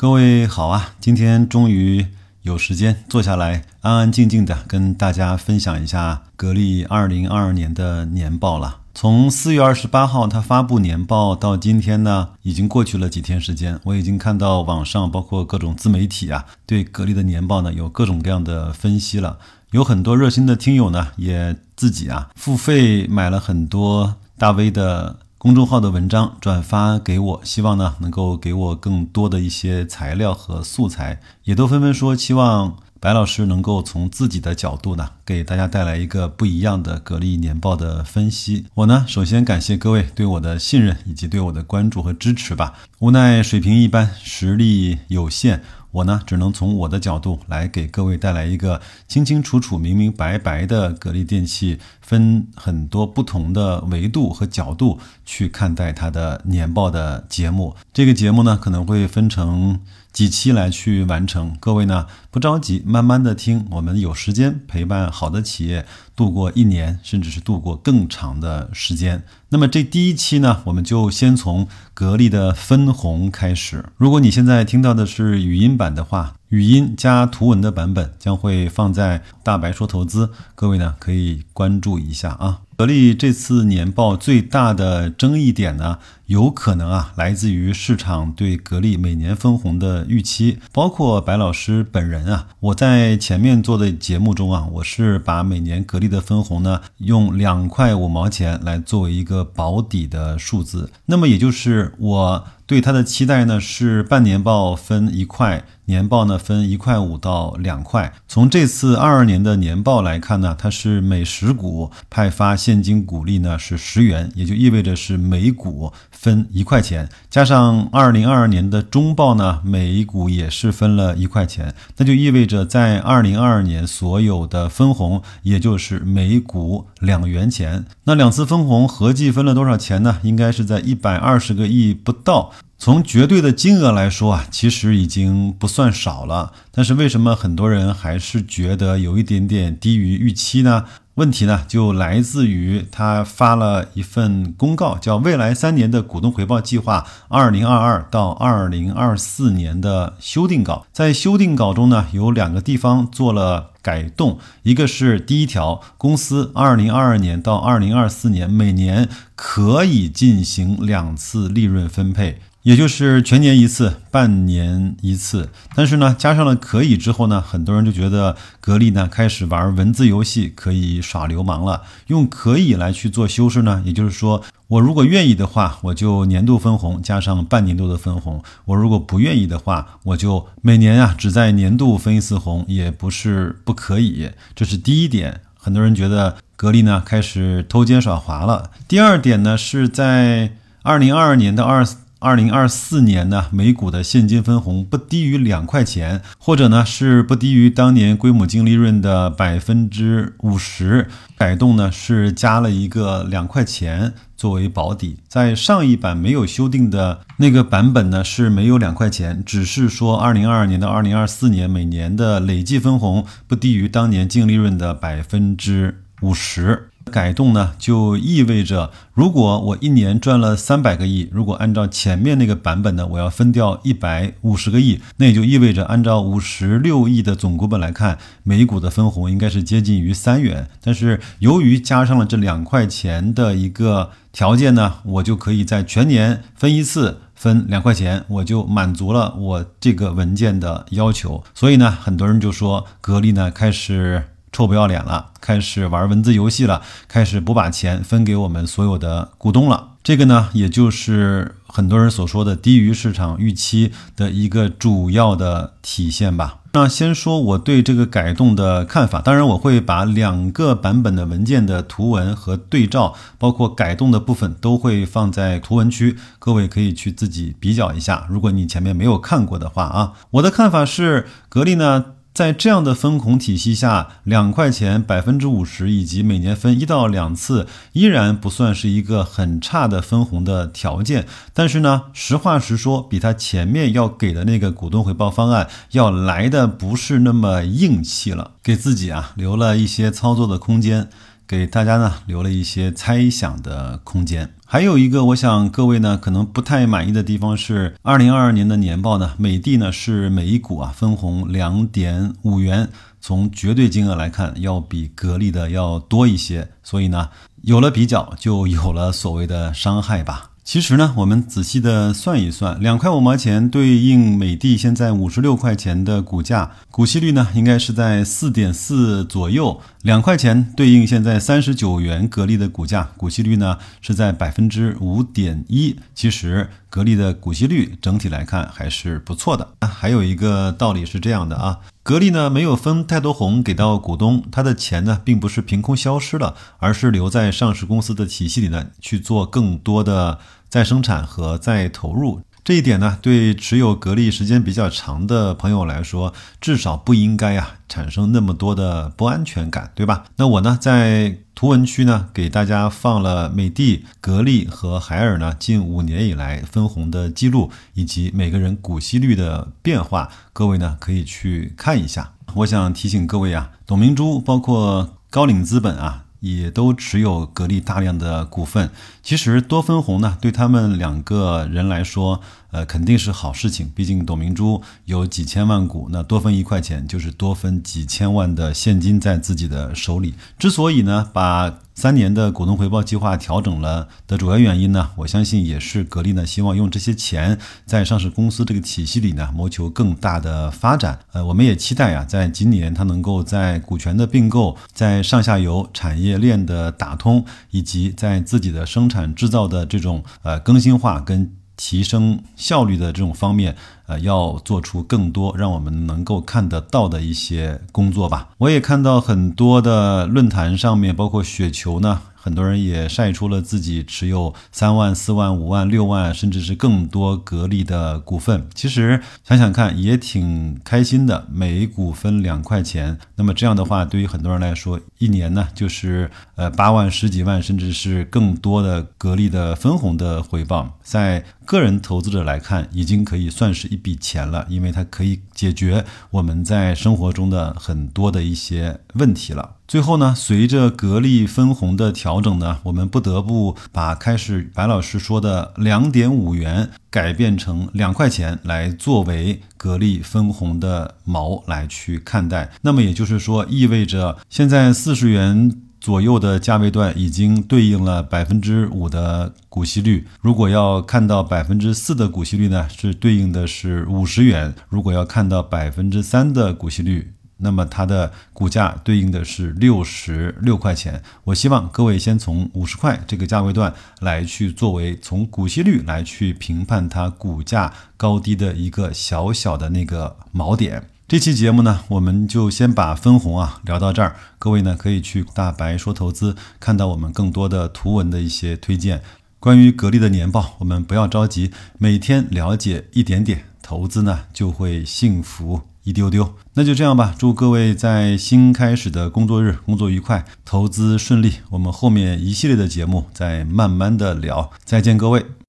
各位好啊，今天终于有时间坐下来，安安静静的跟大家分享一下格力二零二二年的年报了。从四月二十八号它发布年报到今天呢，已经过去了几天时间。我已经看到网上包括各种自媒体啊，对格力的年报呢有各种各样的分析了。有很多热心的听友呢，也自己啊付费买了很多大 V 的。公众号的文章转发给我，希望呢能够给我更多的一些材料和素材，也都纷纷说希望白老师能够从自己的角度呢给大家带来一个不一样的格力年报的分析。我呢首先感谢各位对我的信任以及对我的关注和支持吧。无奈水平一般，实力有限。我呢，只能从我的角度来给各位带来一个清清楚楚、明明白白的格力电器，分很多不同的维度和角度去看待它的年报的节目。这个节目呢，可能会分成几期来去完成。各位呢，不着急，慢慢的听。我们有时间陪伴好的企业度过一年，甚至是度过更长的时间。那么这第一期呢，我们就先从格力的分红开始。如果你现在听到的是语音版的话，语音加图文的版本将会放在大白说投资，各位呢可以关注一下啊。格力这次年报最大的争议点呢，有可能啊来自于市场对格力每年分红的预期，包括白老师本人啊。我在前面做的节目中啊，我是把每年格力的分红呢用两块五毛钱来作为一个保底的数字，那么也就是我。对它的期待呢是半年报分一块，年报呢分一块五到两块。从这次二二年的年报来看呢，它是每十股派发现金股利呢是十元，也就意味着是每股分一块钱。加上二零二二年的中报呢，每一股也是分了一块钱，那就意味着在二零二二年所有的分红也就是每股两元钱。那两次分红合计分了多少钱呢？应该是在一百二十个亿不到。从绝对的金额来说啊，其实已经不算少了。但是为什么很多人还是觉得有一点点低于预期呢？问题呢，就来自于他发了一份公告，叫《未来三年的股东回报计划（二零二二到二零二四年）》的修订稿。在修订稿中呢，有两个地方做了改动，一个是第一条，公司二零二二年到二零二四年每年可以进行两次利润分配。也就是全年一次，半年一次。但是呢，加上了可以之后呢，很多人就觉得格力呢开始玩文字游戏，可以耍流氓了。用可以来去做修饰呢，也就是说，我如果愿意的话，我就年度分红加上半年度的分红；我如果不愿意的话，我就每年啊只在年度分一次红，也不是不可以。这是第一点，很多人觉得格力呢开始偷奸耍滑了。第二点呢，是在二零二二年的二。二零二四年呢，每股的现金分红不低于两块钱，或者呢是不低于当年规模净利润的百分之五十。改动呢是加了一个两块钱作为保底，在上一版没有修订的那个版本呢是没有两块钱，只是说二零二二年到二零二四年每年的累计分红不低于当年净利润的百分之五十。改动呢，就意味着，如果我一年赚了三百个亿，如果按照前面那个版本呢，我要分掉一百五十个亿，那也就意味着，按照五十六亿的总股本来看，每股的分红应该是接近于三元。但是由于加上了这两块钱的一个条件呢，我就可以在全年分一次，分两块钱，我就满足了我这个文件的要求。所以呢，很多人就说，格力呢开始。臭不要脸了，开始玩文字游戏了，开始不把钱分给我们所有的股东了。这个呢，也就是很多人所说的低于市场预期的一个主要的体现吧。那先说我对这个改动的看法，当然我会把两个版本的文件的图文和对照，包括改动的部分都会放在图文区，各位可以去自己比较一下。如果你前面没有看过的话啊，我的看法是，格力呢。在这样的分红体系下，两块钱百分之五十，以及每年分一到两次，依然不算是一个很差的分红的条件。但是呢，实话实说，比他前面要给的那个股东回报方案要来的不是那么硬气了，给自己啊留了一些操作的空间，给大家呢留了一些猜想的空间。还有一个，我想各位呢可能不太满意的地方是，二零二二年的年报呢，美的呢是每一股啊分红两点五元，从绝对金额来看，要比格力的要多一些，所以呢，有了比较，就有了所谓的伤害吧。其实呢，我们仔细的算一算，两块五毛钱对应美的现在五十六块钱的股价，股息率呢应该是在四点四左右。两块钱对应现在三十九元格力的股价，股息率呢是在百分之五点一。其实格力的股息率整体来看还是不错的。还有一个道理是这样的啊，格力呢没有分太多红给到股东，他的钱呢并不是凭空消失了，而是留在上市公司的体系里呢去做更多的再生产和再投入。这一点呢，对持有格力时间比较长的朋友来说，至少不应该啊产生那么多的不安全感，对吧？那我呢，在图文区呢，给大家放了美的、格力和海尔呢近五年以来分红的记录，以及每个人股息率的变化，各位呢可以去看一下。我想提醒各位啊，董明珠包括高瓴资本啊。也都持有格力大量的股份，其实多分红呢，对他们两个人来说，呃，肯定是好事情。毕竟董明珠有几千万股，那多分一块钱就是多分几千万的现金在自己的手里。之所以呢，把三年的股东回报计划调整了的主要原因呢，我相信也是格力呢希望用这些钱在上市公司这个体系里呢谋求更大的发展。呃，我们也期待啊，在今年它能够在股权的并购、在上下游产业链的打通，以及在自己的生产制造的这种呃更新化跟。提升效率的这种方面，呃，要做出更多让我们能够看得到的一些工作吧。我也看到很多的论坛上面，包括雪球呢。很多人也晒出了自己持有三万、四万、五万、六万，甚至是更多格力的股份。其实想想看，也挺开心的。每股分两块钱，那么这样的话，对于很多人来说，一年呢就是呃八万、十几万，甚至是更多的格力的分红的回报。在个人投资者来看，已经可以算是一一笔钱了，因为它可以解决我们在生活中的很多的一些问题了。最后呢，随着格力分红的调整呢，我们不得不把开始白老师说的两点五元改变成两块钱，来作为格力分红的毛来去看待。那么也就是说，意味着现在四十元左右的价位段已经对应了百分之五的股息率。如果要看到百分之四的股息率呢，是对应的是五十元；如果要看到百分之三的股息率。那么它的股价对应的是六十六块钱。我希望各位先从五十块这个价位段来去作为从股息率来去评判它股价高低的一个小小的那个锚点。这期节目呢，我们就先把分红啊聊到这儿。各位呢可以去大白说投资看到我们更多的图文的一些推荐。关于格力的年报，我们不要着急，每天了解一点点，投资呢就会幸福。一丢丢，那就这样吧。祝各位在新开始的工作日工作愉快，投资顺利。我们后面一系列的节目再慢慢的聊。再见，各位。